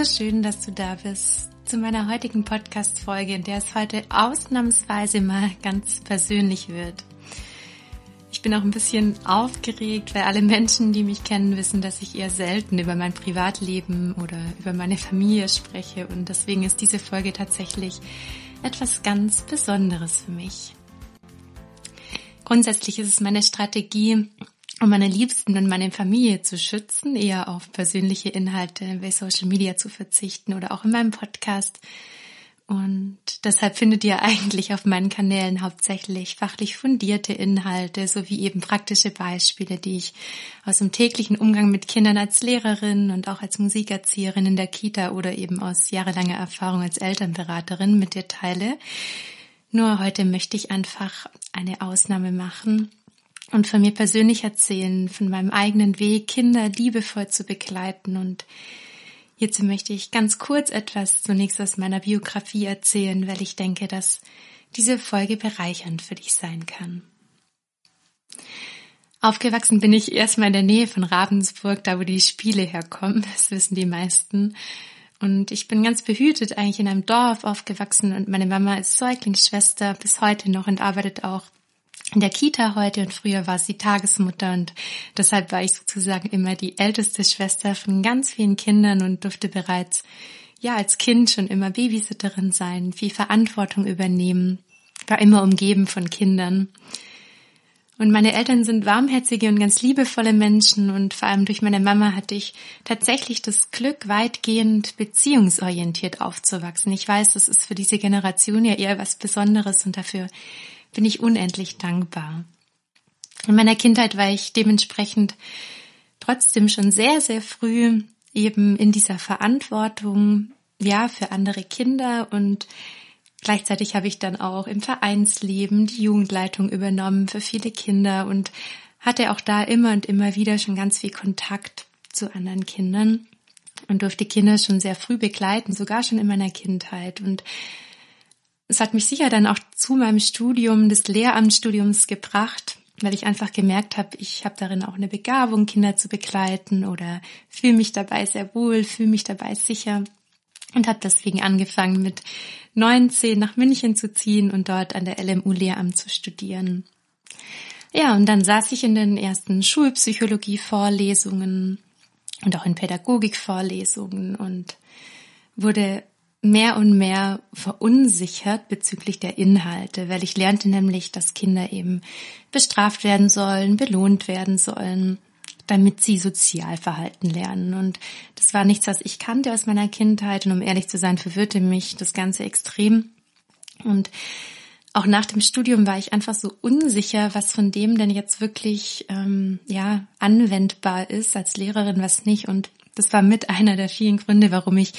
So schön, dass du da bist zu meiner heutigen Podcast-Folge, in der es heute ausnahmsweise mal ganz persönlich wird. Ich bin auch ein bisschen aufgeregt, weil alle Menschen, die mich kennen, wissen, dass ich eher selten über mein Privatleben oder über meine Familie spreche und deswegen ist diese Folge tatsächlich etwas ganz Besonderes für mich. Grundsätzlich ist es meine Strategie, um meine Liebsten und meine Familie zu schützen, eher auf persönliche Inhalte bei Social Media zu verzichten oder auch in meinem Podcast. Und deshalb findet ihr eigentlich auf meinen Kanälen hauptsächlich fachlich fundierte Inhalte sowie eben praktische Beispiele, die ich aus dem täglichen Umgang mit Kindern als Lehrerin und auch als Musikerzieherin in der Kita oder eben aus jahrelanger Erfahrung als Elternberaterin mit dir teile. Nur heute möchte ich einfach eine Ausnahme machen und von mir persönlich erzählen, von meinem eigenen Weg, Kinder liebevoll zu begleiten. Und hierzu möchte ich ganz kurz etwas zunächst aus meiner Biografie erzählen, weil ich denke, dass diese Folge bereichernd für dich sein kann. Aufgewachsen bin ich erstmal in der Nähe von Ravensburg, da wo die Spiele herkommen, das wissen die meisten. Und ich bin ganz behütet eigentlich in einem Dorf aufgewachsen und meine Mama ist Säuglingsschwester bis heute noch und arbeitet auch in der Kita heute und früher war sie Tagesmutter und deshalb war ich sozusagen immer die älteste Schwester von ganz vielen Kindern und durfte bereits ja als Kind schon immer Babysitterin sein, viel Verantwortung übernehmen, war immer umgeben von Kindern. Und meine Eltern sind warmherzige und ganz liebevolle Menschen und vor allem durch meine Mama hatte ich tatsächlich das Glück, weitgehend beziehungsorientiert aufzuwachsen. Ich weiß, das ist für diese Generation ja eher was Besonderes und dafür bin ich unendlich dankbar. In meiner Kindheit war ich dementsprechend trotzdem schon sehr, sehr früh eben in dieser Verantwortung, ja, für andere Kinder und gleichzeitig habe ich dann auch im Vereinsleben die Jugendleitung übernommen für viele Kinder und hatte auch da immer und immer wieder schon ganz viel Kontakt zu anderen Kindern und durfte Kinder schon sehr früh begleiten, sogar schon in meiner Kindheit und es hat mich sicher dann auch zu meinem Studium des Lehramtsstudiums gebracht, weil ich einfach gemerkt habe, ich habe darin auch eine Begabung, Kinder zu begleiten oder fühle mich dabei sehr wohl, fühle mich dabei sicher und habe deswegen angefangen mit 19 nach München zu ziehen und dort an der LMU Lehramt zu studieren. Ja, und dann saß ich in den ersten Schulpsychologie-Vorlesungen und auch in Pädagogik-Vorlesungen und wurde mehr und mehr verunsichert bezüglich der Inhalte, weil ich lernte nämlich, dass Kinder eben bestraft werden sollen, belohnt werden sollen, damit sie Sozialverhalten lernen. Und das war nichts, was ich kannte aus meiner Kindheit. Und um ehrlich zu sein, verwirrte mich das Ganze extrem. Und auch nach dem Studium war ich einfach so unsicher, was von dem denn jetzt wirklich ähm, ja anwendbar ist als Lehrerin, was nicht. Und das war mit einer der vielen Gründe, warum ich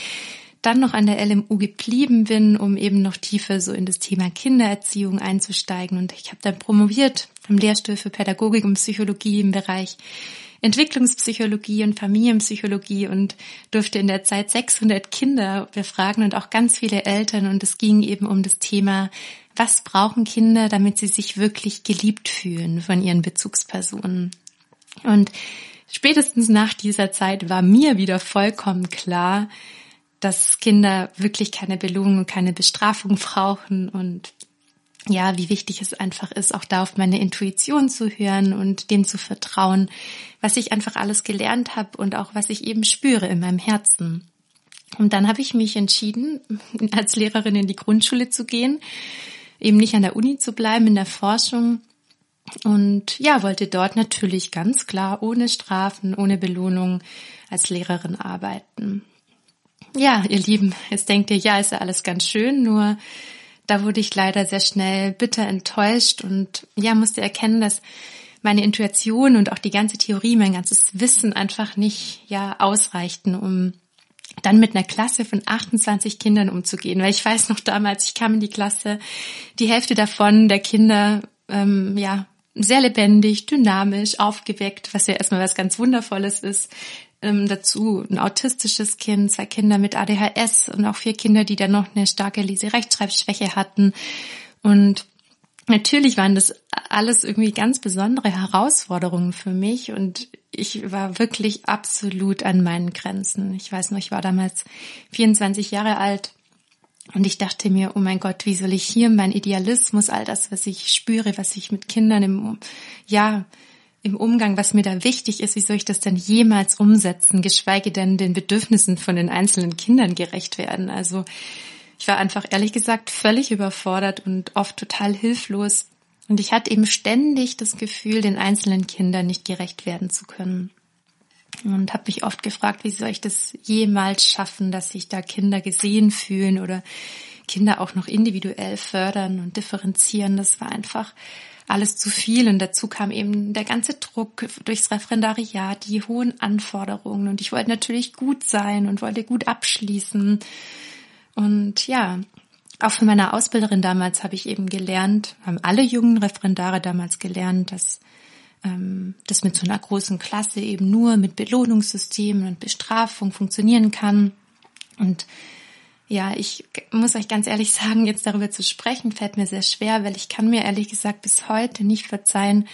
dann noch an der LMU geblieben bin, um eben noch tiefer so in das Thema Kindererziehung einzusteigen. Und ich habe dann promoviert am Lehrstuhl für Pädagogik und Psychologie im Bereich Entwicklungspsychologie und Familienpsychologie und durfte in der Zeit 600 Kinder befragen und auch ganz viele Eltern. Und es ging eben um das Thema, was brauchen Kinder, damit sie sich wirklich geliebt fühlen von ihren Bezugspersonen. Und spätestens nach dieser Zeit war mir wieder vollkommen klar, dass Kinder wirklich keine Belohnung und keine Bestrafung brauchen und ja, wie wichtig es einfach ist, auch da auf meine Intuition zu hören und dem zu vertrauen, was ich einfach alles gelernt habe und auch was ich eben spüre in meinem Herzen. Und dann habe ich mich entschieden, als Lehrerin in die Grundschule zu gehen, eben nicht an der Uni zu bleiben, in der Forschung. Und ja, wollte dort natürlich ganz klar ohne Strafen, ohne Belohnung als Lehrerin arbeiten. Ja, ihr Lieben, jetzt denkt ihr, ja, ist ja alles ganz schön, nur da wurde ich leider sehr schnell bitter enttäuscht und ja, musste erkennen, dass meine Intuition und auch die ganze Theorie, mein ganzes Wissen einfach nicht ja ausreichten, um dann mit einer Klasse von 28 Kindern umzugehen. Weil ich weiß noch damals, ich kam in die Klasse, die Hälfte davon der Kinder, ähm, ja, sehr lebendig, dynamisch, aufgeweckt, was ja erstmal was ganz Wundervolles ist ähm, dazu ein autistisches Kind, zwei Kinder mit ADHS und auch vier Kinder, die dann noch eine starke Lese-Rechtschreibschwäche hatten. Und natürlich waren das alles irgendwie ganz besondere Herausforderungen für mich und ich war wirklich absolut an meinen Grenzen. Ich weiß noch, ich war damals 24 Jahre alt und ich dachte mir, oh mein Gott, wie soll ich hier mein Idealismus, all das, was ich spüre, was ich mit Kindern im, ja, im Umgang, was mir da wichtig ist, wie soll ich das denn jemals umsetzen, geschweige denn den Bedürfnissen von den einzelnen Kindern gerecht werden? Also ich war einfach ehrlich gesagt völlig überfordert und oft total hilflos. Und ich hatte eben ständig das Gefühl, den einzelnen Kindern nicht gerecht werden zu können. Und habe mich oft gefragt, wie soll ich das jemals schaffen, dass sich da Kinder gesehen fühlen oder Kinder auch noch individuell fördern und differenzieren. Das war einfach alles zu viel und dazu kam eben der ganze Druck durchs Referendariat, die hohen Anforderungen und ich wollte natürlich gut sein und wollte gut abschließen. Und ja, auch von meiner Ausbilderin damals habe ich eben gelernt, haben alle jungen Referendare damals gelernt, dass das mit so einer großen Klasse eben nur mit Belohnungssystemen und Bestrafung funktionieren kann. Und ja, ich muss euch ganz ehrlich sagen, jetzt darüber zu sprechen, fällt mir sehr schwer, weil ich kann mir ehrlich gesagt bis heute nicht verzeihen,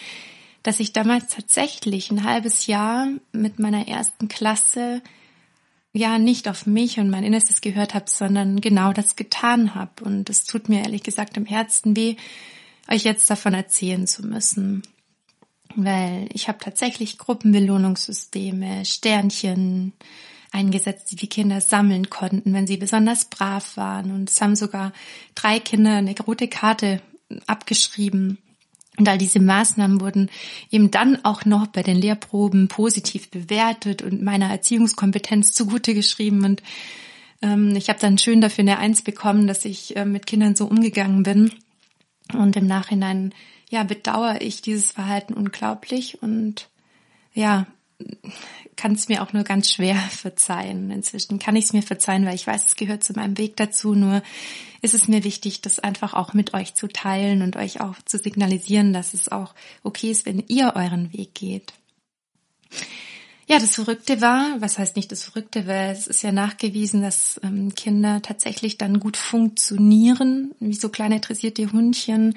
dass ich damals tatsächlich ein halbes Jahr mit meiner ersten Klasse ja nicht auf mich und mein Innerstes gehört habe, sondern genau das getan habe. Und es tut mir ehrlich gesagt im Herzen weh, euch jetzt davon erzählen zu müssen. Weil ich habe tatsächlich Gruppenbelohnungssysteme, Sternchen, eingesetzt, die die Kinder sammeln konnten, wenn sie besonders brav waren. Und es haben sogar drei Kinder eine rote Karte abgeschrieben. Und all diese Maßnahmen wurden eben dann auch noch bei den Lehrproben positiv bewertet und meiner Erziehungskompetenz zugute geschrieben. Und ähm, ich habe dann schön dafür eine Eins bekommen, dass ich äh, mit Kindern so umgegangen bin. Und im Nachhinein, ja, bedauere ich dieses Verhalten unglaublich und ja, kann es mir auch nur ganz schwer verzeihen. Inzwischen kann ich es mir verzeihen, weil ich weiß, es gehört zu meinem Weg dazu. Nur ist es mir wichtig, das einfach auch mit euch zu teilen und euch auch zu signalisieren, dass es auch okay ist, wenn ihr euren Weg geht. Ja, das Verrückte war, was heißt nicht das Verrückte, weil es ist ja nachgewiesen, dass ähm, Kinder tatsächlich dann gut funktionieren, wie so kleine dressierte Hundchen,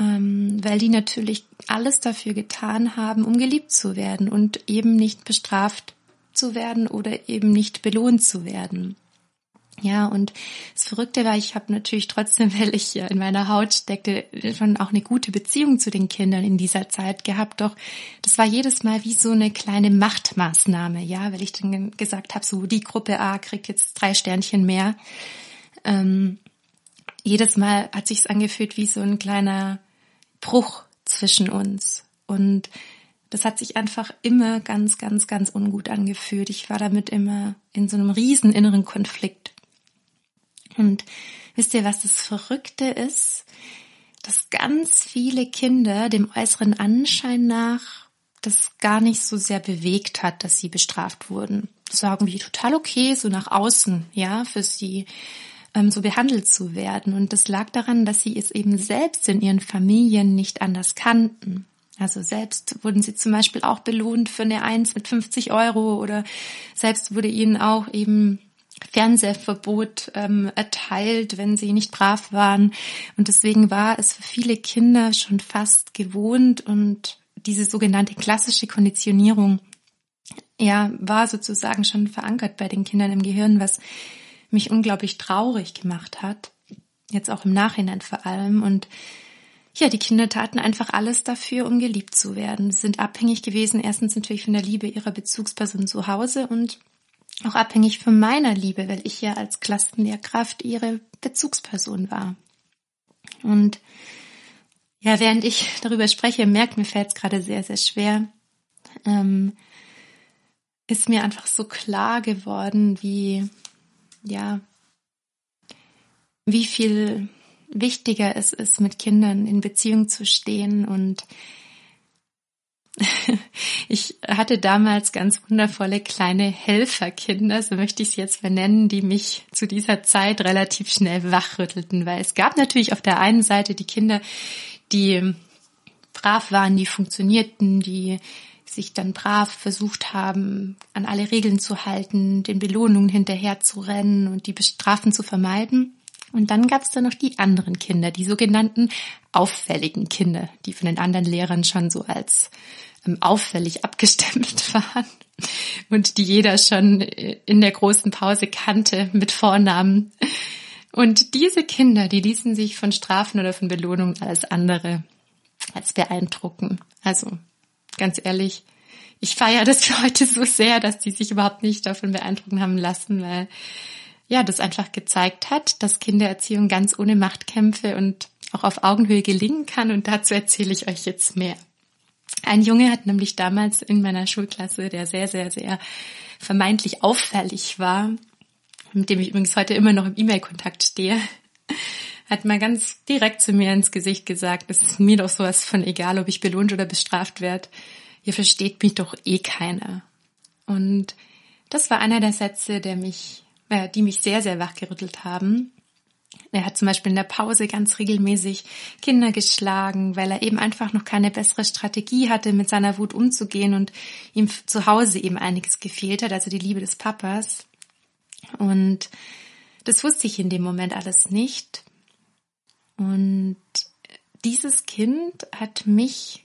weil die natürlich alles dafür getan haben, um geliebt zu werden und eben nicht bestraft zu werden oder eben nicht belohnt zu werden. Ja, und das Verrückte war, ich habe natürlich trotzdem, weil ich ja in meiner Haut steckte, schon auch eine gute Beziehung zu den Kindern in dieser Zeit gehabt. Doch das war jedes Mal wie so eine kleine Machtmaßnahme, ja, weil ich dann gesagt habe, so die Gruppe A kriegt jetzt drei Sternchen mehr. Ähm, jedes Mal hat sich's angefühlt wie so ein kleiner Bruch zwischen uns. Und das hat sich einfach immer ganz, ganz, ganz ungut angefühlt. Ich war damit immer in so einem riesen inneren Konflikt. Und wisst ihr, was das Verrückte ist? Dass ganz viele Kinder dem äußeren Anschein nach das gar nicht so sehr bewegt hat, dass sie bestraft wurden. Das war irgendwie total okay, so nach außen, ja, für sie ähm, so behandelt zu werden. Und das lag daran, dass sie es eben selbst in ihren Familien nicht anders kannten. Also selbst wurden sie zum Beispiel auch belohnt für eine Eins mit 50 Euro oder selbst wurde ihnen auch eben Fernsehverbot ähm, erteilt, wenn sie nicht brav waren. Und deswegen war es für viele Kinder schon fast gewohnt und diese sogenannte klassische Konditionierung ja, war sozusagen schon verankert bei den Kindern im Gehirn, was mich unglaublich traurig gemacht hat. Jetzt auch im Nachhinein vor allem. Und ja, die Kinder taten einfach alles dafür, um geliebt zu werden. Sie sind abhängig gewesen, erstens natürlich von der Liebe ihrer Bezugsperson zu Hause und auch abhängig von meiner Liebe, weil ich ja als Klassenlehrkraft ihre Bezugsperson war. Und ja, während ich darüber spreche, merkt mir fällt es gerade sehr, sehr schwer, ähm, ist mir einfach so klar geworden, wie ja, wie viel wichtiger es ist, mit Kindern in Beziehung zu stehen und ich hatte damals ganz wundervolle kleine Helferkinder, so möchte ich es jetzt benennen, die mich zu dieser Zeit relativ schnell wachrüttelten, weil es gab natürlich auf der einen Seite die Kinder, die brav waren, die funktionierten, die sich dann brav versucht haben, an alle Regeln zu halten, den Belohnungen hinterher zu rennen und die Bestrafen zu vermeiden. Und dann gab es da noch die anderen Kinder, die sogenannten auffälligen Kinder, die von den anderen Lehrern schon so als ähm, auffällig abgestempelt waren und die jeder schon in der großen Pause kannte mit Vornamen. Und diese Kinder, die ließen sich von Strafen oder von Belohnungen alles andere als beeindrucken. Also ganz ehrlich, ich feiere das für heute so sehr, dass die sich überhaupt nicht davon beeindrucken haben lassen, weil ja, das einfach gezeigt hat, dass Kindererziehung ganz ohne Machtkämpfe und auch auf Augenhöhe gelingen kann und dazu erzähle ich euch jetzt mehr. Ein Junge hat nämlich damals in meiner Schulklasse, der sehr, sehr, sehr vermeintlich auffällig war, mit dem ich übrigens heute immer noch im E-Mail-Kontakt stehe, hat mal ganz direkt zu mir ins Gesicht gesagt, es ist mir doch sowas von egal, ob ich belohnt oder bestraft werde. Ihr versteht mich doch eh keiner. Und das war einer der Sätze, der mich, äh, die mich sehr, sehr wachgerüttelt haben. Er hat zum Beispiel in der Pause ganz regelmäßig Kinder geschlagen, weil er eben einfach noch keine bessere Strategie hatte, mit seiner Wut umzugehen und ihm zu Hause eben einiges gefehlt hat, also die Liebe des Papas. Und das wusste ich in dem Moment alles nicht. Und dieses Kind hat mich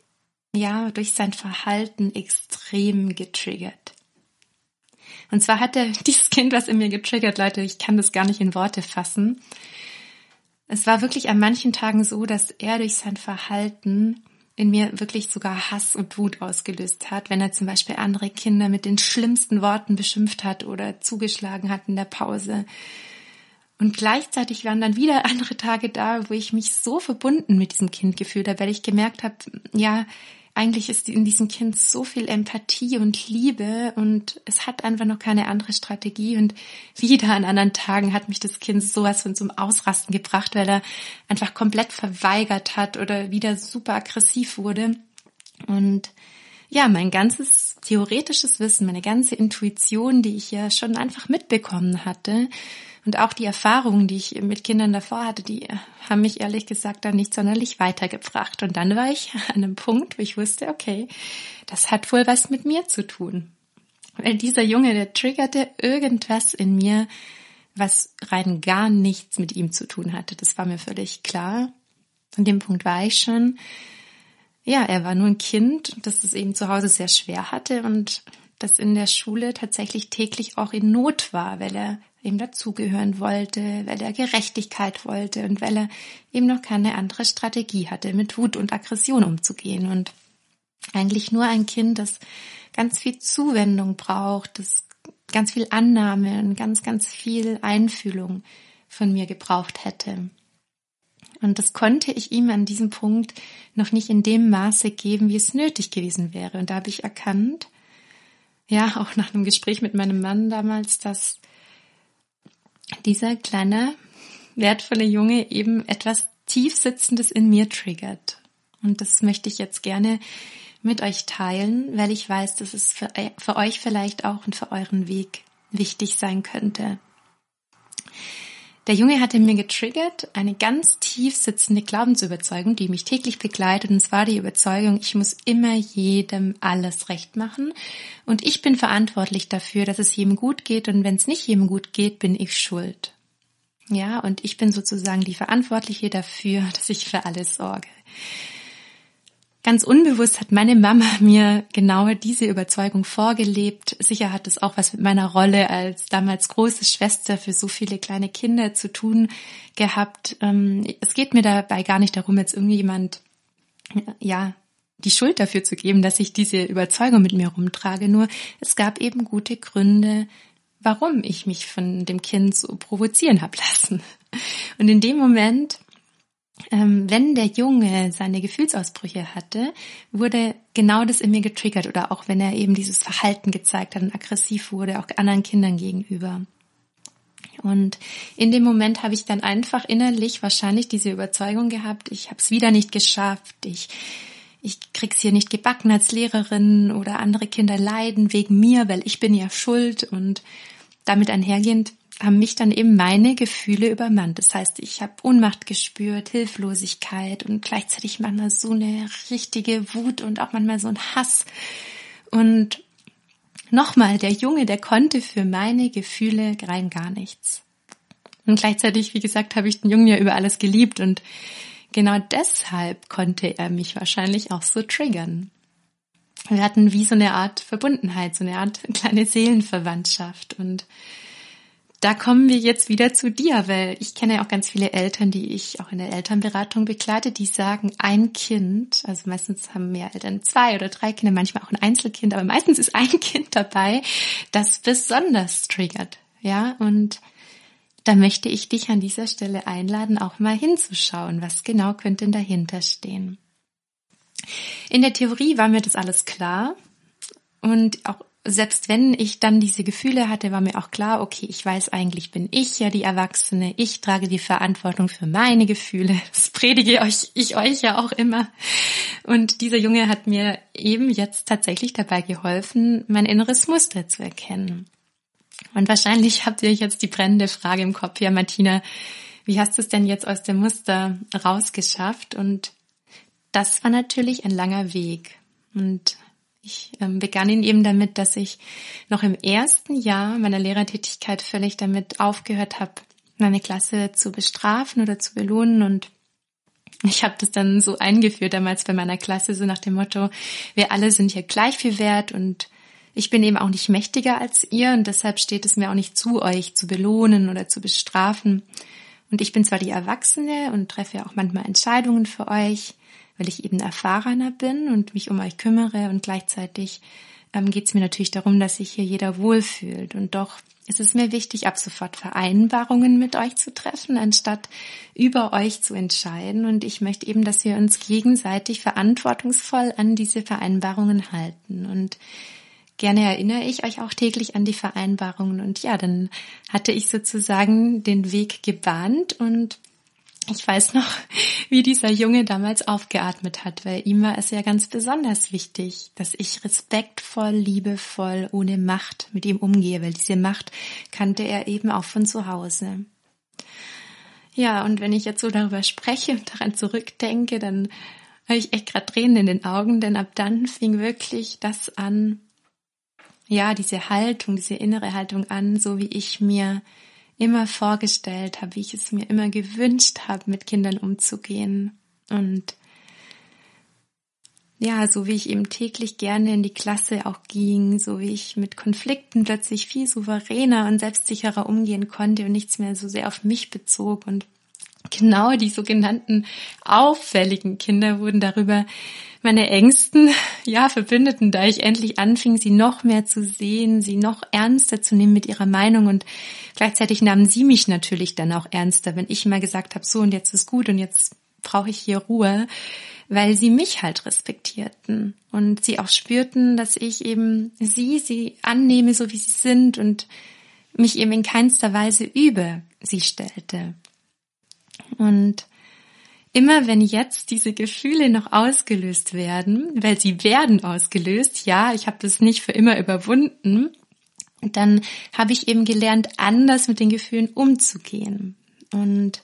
ja durch sein Verhalten extrem getriggert. Und zwar hat er dieses Kind, was in mir getriggert, Leute, ich kann das gar nicht in Worte fassen. Es war wirklich an manchen Tagen so, dass er durch sein Verhalten in mir wirklich sogar Hass und Wut ausgelöst hat, wenn er zum Beispiel andere Kinder mit den schlimmsten Worten beschimpft hat oder zugeschlagen hat in der Pause. Und gleichzeitig waren dann wieder andere Tage da, wo ich mich so verbunden mit diesem Kind gefühlt habe, weil ich gemerkt habe, ja, eigentlich ist in diesem Kind so viel Empathie und Liebe und es hat einfach noch keine andere Strategie. Und wieder an anderen Tagen hat mich das Kind sowas von zum Ausrasten gebracht, weil er einfach komplett verweigert hat oder wieder super aggressiv wurde. Und ja, mein ganzes theoretisches Wissen, meine ganze Intuition, die ich ja schon einfach mitbekommen hatte, und auch die Erfahrungen, die ich mit Kindern davor hatte, die haben mich ehrlich gesagt dann nicht sonderlich weitergebracht. Und dann war ich an einem Punkt, wo ich wusste, okay, das hat wohl was mit mir zu tun. Weil dieser Junge, der triggerte irgendwas in mir, was rein gar nichts mit ihm zu tun hatte. Das war mir völlig klar. An dem Punkt war ich schon. Ja, er war nur ein Kind, das es eben zu Hause sehr schwer hatte und das in der Schule tatsächlich täglich auch in Not war, weil er eben dazugehören wollte, weil er Gerechtigkeit wollte und weil er eben noch keine andere Strategie hatte, mit Wut und Aggression umzugehen und eigentlich nur ein Kind, das ganz viel Zuwendung braucht, das ganz viel Annahme und ganz, ganz viel Einfühlung von mir gebraucht hätte. Und das konnte ich ihm an diesem Punkt noch nicht in dem Maße geben, wie es nötig gewesen wäre. Und da habe ich erkannt, ja, auch nach einem Gespräch mit meinem Mann damals, dass dieser kleine, wertvolle Junge eben etwas Tiefsitzendes in mir triggert. Und das möchte ich jetzt gerne mit euch teilen, weil ich weiß, dass es für, für euch vielleicht auch und für euren Weg wichtig sein könnte. Der Junge hatte mir getriggert, eine ganz tief sitzende Glaubensüberzeugung, die mich täglich begleitet, und zwar die Überzeugung, ich muss immer jedem alles recht machen und ich bin verantwortlich dafür, dass es jedem gut geht und wenn es nicht jedem gut geht, bin ich schuld. Ja, und ich bin sozusagen die Verantwortliche dafür, dass ich für alles sorge. Ganz unbewusst hat meine Mama mir genau diese Überzeugung vorgelebt. Sicher hat es auch was mit meiner Rolle als damals große Schwester für so viele kleine Kinder zu tun gehabt. Ähm, es geht mir dabei gar nicht darum, jetzt irgendjemand, ja, die Schuld dafür zu geben, dass ich diese Überzeugung mit mir rumtrage. Nur es gab eben gute Gründe, warum ich mich von dem Kind so provozieren habe lassen. Und in dem Moment wenn der Junge seine Gefühlsausbrüche hatte, wurde genau das in mir getriggert oder auch wenn er eben dieses Verhalten gezeigt hat und aggressiv wurde, auch anderen Kindern gegenüber. Und in dem Moment habe ich dann einfach innerlich wahrscheinlich diese Überzeugung gehabt, ich habe es wieder nicht geschafft, ich ich krieg's hier nicht gebacken als Lehrerin oder andere Kinder leiden wegen mir, weil ich bin ja schuld und damit einhergehend haben mich dann eben meine Gefühle übermannt. Das heißt, ich habe Ohnmacht gespürt, Hilflosigkeit und gleichzeitig manchmal so eine richtige Wut und auch manchmal so ein Hass. Und nochmal, der Junge, der konnte für meine Gefühle rein gar nichts. Und gleichzeitig, wie gesagt, habe ich den Jungen ja über alles geliebt und genau deshalb konnte er mich wahrscheinlich auch so triggern. wir hatten wie so eine Art Verbundenheit, so eine Art kleine Seelenverwandtschaft. Und da kommen wir jetzt wieder zu dir, weil ich kenne ja auch ganz viele Eltern, die ich auch in der Elternberatung begleite, die sagen, ein Kind, also meistens haben mehr Eltern zwei oder drei Kinder, manchmal auch ein Einzelkind, aber meistens ist ein Kind dabei, das besonders triggert. Ja, und da möchte ich dich an dieser Stelle einladen, auch mal hinzuschauen, was genau könnte denn dahinter stehen. In der Theorie war mir das alles klar und auch selbst wenn ich dann diese Gefühle hatte, war mir auch klar, okay, ich weiß eigentlich, bin ich ja die Erwachsene, ich trage die Verantwortung für meine Gefühle. Das predige euch, ich euch ja auch immer. Und dieser Junge hat mir eben jetzt tatsächlich dabei geholfen, mein inneres Muster zu erkennen. Und wahrscheinlich habt ihr jetzt die brennende Frage im Kopf, ja, Martina, wie hast du es denn jetzt aus dem Muster rausgeschafft? Und das war natürlich ein langer Weg. Und ich ähm, begann ihn eben damit, dass ich noch im ersten Jahr meiner Lehrertätigkeit völlig damit aufgehört habe, meine Klasse zu bestrafen oder zu belohnen und ich habe das dann so eingeführt damals bei meiner Klasse, so nach dem Motto, wir alle sind hier gleich viel wert und ich bin eben auch nicht mächtiger als ihr und deshalb steht es mir auch nicht zu, euch zu belohnen oder zu bestrafen. Und ich bin zwar die Erwachsene und treffe ja auch manchmal Entscheidungen für euch, weil ich eben erfahrener bin und mich um euch kümmere und gleichzeitig ähm, geht es mir natürlich darum, dass sich hier jeder wohlfühlt. Und doch ist es mir wichtig, ab sofort Vereinbarungen mit euch zu treffen, anstatt über euch zu entscheiden. Und ich möchte eben, dass wir uns gegenseitig verantwortungsvoll an diese Vereinbarungen halten. Und gerne erinnere ich euch auch täglich an die Vereinbarungen. Und ja, dann hatte ich sozusagen den Weg gebahnt und ich weiß noch, wie dieser Junge damals aufgeatmet hat, weil ihm war es ja ganz besonders wichtig, dass ich respektvoll, liebevoll, ohne Macht mit ihm umgehe, weil diese Macht kannte er eben auch von zu Hause. Ja, und wenn ich jetzt so darüber spreche und daran zurückdenke, dann habe ich echt gerade Tränen in den Augen, denn ab dann fing wirklich das an, ja, diese Haltung, diese innere Haltung an, so wie ich mir immer vorgestellt habe, wie ich es mir immer gewünscht habe, mit Kindern umzugehen. Und ja, so wie ich eben täglich gerne in die Klasse auch ging, so wie ich mit Konflikten plötzlich viel souveräner und selbstsicherer umgehen konnte und nichts mehr so sehr auf mich bezog und genau die sogenannten auffälligen Kinder wurden darüber meine engsten, ja, Verbündeten, da ich endlich anfing, sie noch mehr zu sehen, sie noch ernster zu nehmen mit ihrer Meinung. Und gleichzeitig nahmen sie mich natürlich dann auch ernster, wenn ich immer gesagt habe, so und jetzt ist gut und jetzt brauche ich hier Ruhe, weil sie mich halt respektierten. Und sie auch spürten, dass ich eben sie, sie annehme, so wie sie sind und mich eben in keinster Weise über sie stellte. Und immer wenn jetzt diese Gefühle noch ausgelöst werden, weil sie werden ausgelöst, ja, ich habe das nicht für immer überwunden, dann habe ich eben gelernt, anders mit den Gefühlen umzugehen. Und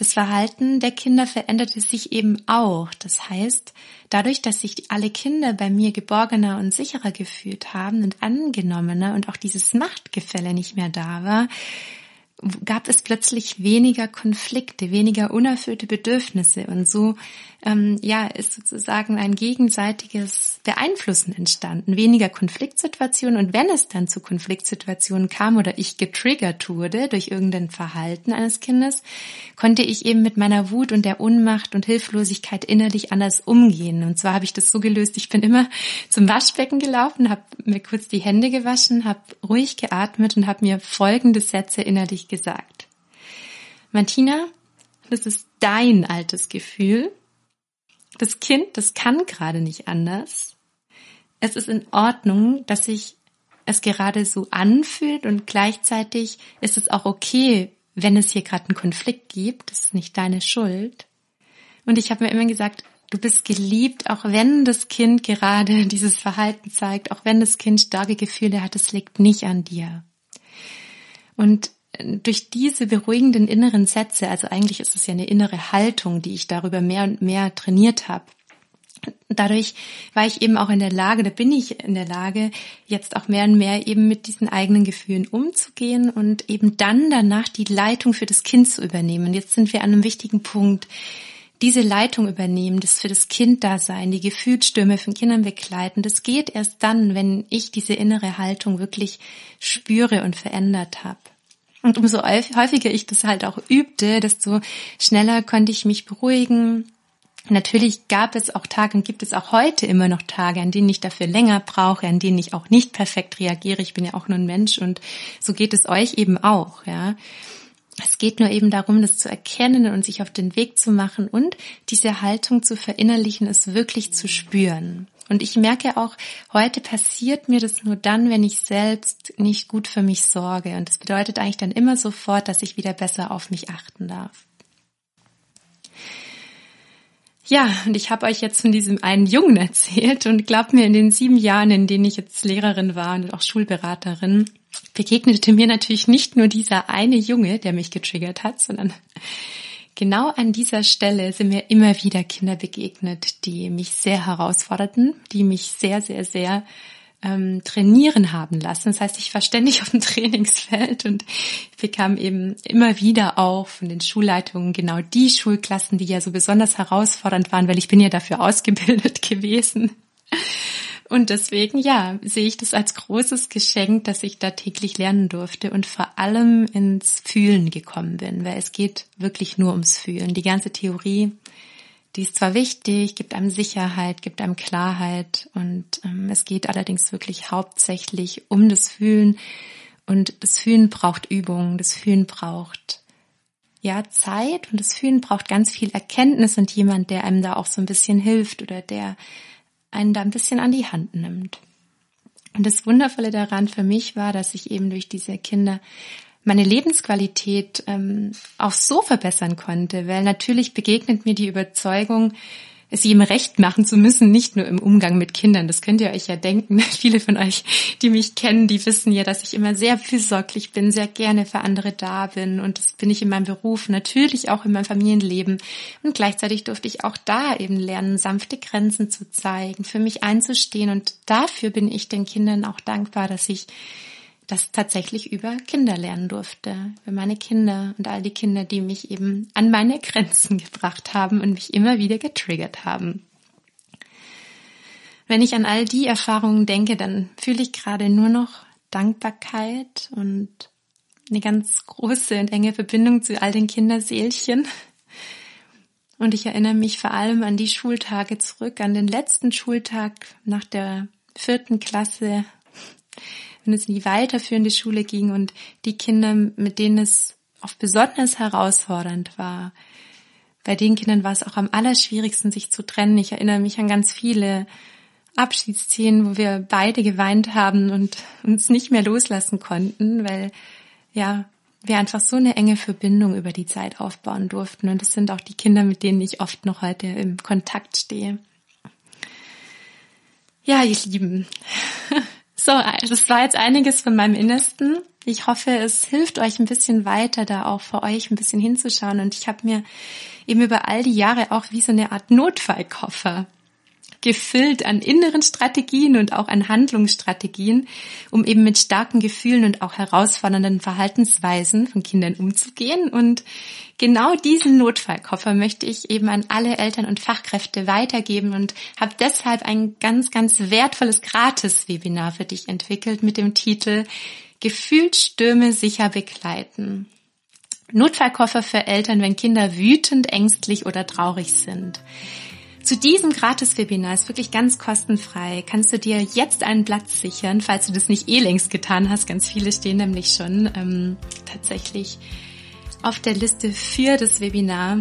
das Verhalten der Kinder veränderte sich eben auch. Das heißt, dadurch, dass sich alle Kinder bei mir geborgener und sicherer gefühlt haben und angenommener und auch dieses Machtgefälle nicht mehr da war, gab es plötzlich weniger Konflikte, weniger unerfüllte Bedürfnisse und so ähm, ja ist sozusagen ein gegenseitiges Beeinflussen entstanden, weniger Konfliktsituationen und wenn es dann zu Konfliktsituationen kam oder ich getriggert wurde durch irgendein Verhalten eines Kindes, konnte ich eben mit meiner Wut und der Unmacht und Hilflosigkeit innerlich anders umgehen. Und zwar habe ich das so gelöst, ich bin immer zum Waschbecken gelaufen, habe mir kurz die Hände gewaschen, habe ruhig geatmet und habe mir folgende Sätze innerlich gesagt. Martina, das ist dein altes Gefühl. Das Kind, das kann gerade nicht anders. Es ist in Ordnung, dass sich es gerade so anfühlt und gleichzeitig ist es auch okay, wenn es hier gerade einen Konflikt gibt. Das ist nicht deine Schuld. Und ich habe mir immer gesagt, du bist geliebt, auch wenn das Kind gerade dieses Verhalten zeigt, auch wenn das Kind starke Gefühle hat, es liegt nicht an dir. Und durch diese beruhigenden inneren Sätze, also eigentlich ist es ja eine innere Haltung, die ich darüber mehr und mehr trainiert habe. Dadurch war ich eben auch in der Lage, da bin ich in der Lage, jetzt auch mehr und mehr eben mit diesen eigenen Gefühlen umzugehen und eben dann danach die Leitung für das Kind zu übernehmen. Jetzt sind wir an einem wichtigen Punkt. diese Leitung übernehmen, das für das Kind da sein, die Gefühlsstürme von Kindern begleiten, das geht erst dann, wenn ich diese innere Haltung wirklich spüre und verändert habe. Und umso häufiger ich das halt auch übte, desto schneller konnte ich mich beruhigen. Natürlich gab es auch Tage und gibt es auch heute immer noch Tage, an denen ich dafür länger brauche, an denen ich auch nicht perfekt reagiere. Ich bin ja auch nur ein Mensch und so geht es euch eben auch, ja. Es geht nur eben darum, das zu erkennen und sich auf den Weg zu machen und diese Haltung zu verinnerlichen, es wirklich zu spüren. Und ich merke auch, heute passiert mir das nur dann, wenn ich selbst nicht gut für mich sorge. Und das bedeutet eigentlich dann immer sofort, dass ich wieder besser auf mich achten darf. Ja, und ich habe euch jetzt von diesem einen Jungen erzählt und glaubt mir, in den sieben Jahren, in denen ich jetzt Lehrerin war und auch Schulberaterin, begegnete mir natürlich nicht nur dieser eine Junge, der mich getriggert hat, sondern genau an dieser Stelle sind mir immer wieder Kinder begegnet, die mich sehr herausforderten, die mich sehr, sehr, sehr ähm, trainieren haben lassen. Das heißt, ich war ständig auf dem Trainingsfeld und bekam eben immer wieder auch von den Schulleitungen genau die Schulklassen, die ja so besonders herausfordernd waren, weil ich bin ja dafür ausgebildet gewesen. Und deswegen, ja, sehe ich das als großes Geschenk, dass ich da täglich lernen durfte und vor allem ins Fühlen gekommen bin, weil es geht wirklich nur ums Fühlen. Die ganze Theorie, die ist zwar wichtig, gibt einem Sicherheit, gibt einem Klarheit und ähm, es geht allerdings wirklich hauptsächlich um das Fühlen und das Fühlen braucht Übung, das Fühlen braucht ja Zeit und das Fühlen braucht ganz viel Erkenntnis und jemand, der einem da auch so ein bisschen hilft oder der einen da ein bisschen an die Hand nimmt. Und das Wundervolle daran für mich war, dass ich eben durch diese Kinder meine Lebensqualität ähm, auch so verbessern konnte, weil natürlich begegnet mir die Überzeugung, es ihm recht machen zu müssen, nicht nur im Umgang mit Kindern. Das könnt ihr euch ja denken. Viele von euch, die mich kennen, die wissen ja, dass ich immer sehr fürsorglich bin, sehr gerne für andere da bin. Und das bin ich in meinem Beruf, natürlich auch in meinem Familienleben. Und gleichzeitig durfte ich auch da eben lernen, sanfte Grenzen zu zeigen, für mich einzustehen. Und dafür bin ich den Kindern auch dankbar, dass ich das tatsächlich über Kinder lernen durfte. Für meine Kinder und all die Kinder, die mich eben an meine Grenzen gebracht haben und mich immer wieder getriggert haben. Wenn ich an all die Erfahrungen denke, dann fühle ich gerade nur noch Dankbarkeit und eine ganz große und enge Verbindung zu all den Kinderseelchen. Und ich erinnere mich vor allem an die Schultage zurück, an den letzten Schultag nach der vierten Klasse, wenn es in die weiterführende Schule ging und die Kinder, mit denen es oft besonders herausfordernd war. Bei den Kindern war es auch am allerschwierigsten, sich zu trennen. Ich erinnere mich an ganz viele Abschiedsszenen, wo wir beide geweint haben und uns nicht mehr loslassen konnten, weil ja, wir einfach so eine enge Verbindung über die Zeit aufbauen durften. Und das sind auch die Kinder, mit denen ich oft noch heute im Kontakt stehe. Ja, ihr Lieben, so, das war jetzt einiges von meinem Innersten. Ich hoffe, es hilft euch ein bisschen weiter, da auch für euch ein bisschen hinzuschauen. Und ich habe mir eben über all die Jahre auch wie so eine Art Notfallkoffer gefüllt an inneren Strategien und auch an Handlungsstrategien, um eben mit starken Gefühlen und auch herausfordernden Verhaltensweisen von Kindern umzugehen. Und genau diesen Notfallkoffer möchte ich eben an alle Eltern und Fachkräfte weitergeben und habe deshalb ein ganz, ganz wertvolles Gratis-Webinar für dich entwickelt mit dem Titel Gefühlsstürme sicher begleiten. Notfallkoffer für Eltern, wenn Kinder wütend, ängstlich oder traurig sind. Zu diesem Gratis-Webinar ist wirklich ganz kostenfrei. Kannst du dir jetzt einen Platz sichern, falls du das nicht eh längst getan hast. Ganz viele stehen nämlich schon ähm, tatsächlich auf der Liste für das Webinar.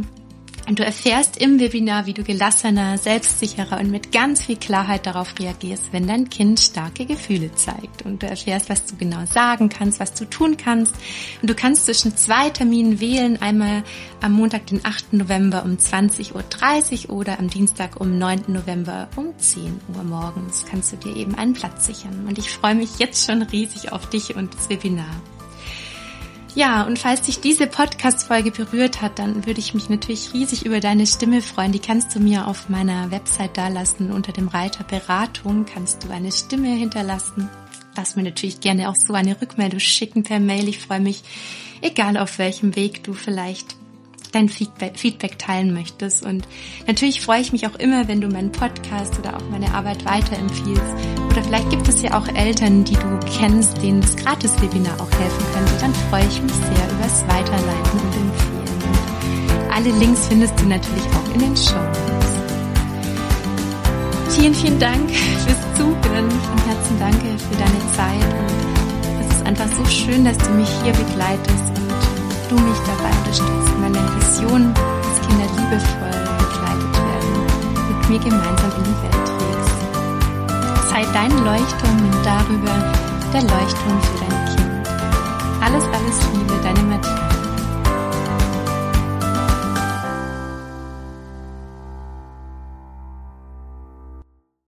Und du erfährst im Webinar, wie du gelassener, selbstsicherer und mit ganz viel Klarheit darauf reagierst, wenn dein Kind starke Gefühle zeigt. Und du erfährst, was du genau sagen kannst, was du tun kannst. Und du kannst zwischen zwei Terminen wählen. Einmal am Montag, den 8. November um 20.30 Uhr oder am Dienstag um 9. November um 10 Uhr morgens kannst du dir eben einen Platz sichern. Und ich freue mich jetzt schon riesig auf dich und das Webinar. Ja, und falls dich diese Podcast-Folge berührt hat, dann würde ich mich natürlich riesig über deine Stimme freuen. Die kannst du mir auf meiner Website dalassen. Unter dem Reiter Beratung kannst du eine Stimme hinterlassen. Lass mir natürlich gerne auch so eine Rückmeldung schicken per Mail. Ich freue mich, egal auf welchem Weg du vielleicht dein Feedback teilen möchtest. Und natürlich freue ich mich auch immer, wenn du meinen Podcast oder auch meine Arbeit weiterempfiehlst. Oder vielleicht gibt es ja auch Eltern, die du kennst, denen das Gratis-Webinar auch helfen könnte. Dann freue ich mich sehr über das Weiterleiten und Empfehlen. Und alle Links findest du natürlich auch in den Show Notes. Vielen, vielen Dank fürs Zuhören. Von Herzen danke für deine Zeit. Und es ist einfach so schön, dass du mich hier begleitest du mich dabei unterstützt, meiner Vision, dass Kinder liebevoll begleitet werden, mit mir gemeinsam in die Welt trägst. Sei dein Leuchtturm und darüber der Leuchtturm für dein Kind. Alles, alles Liebe, deine Matthias.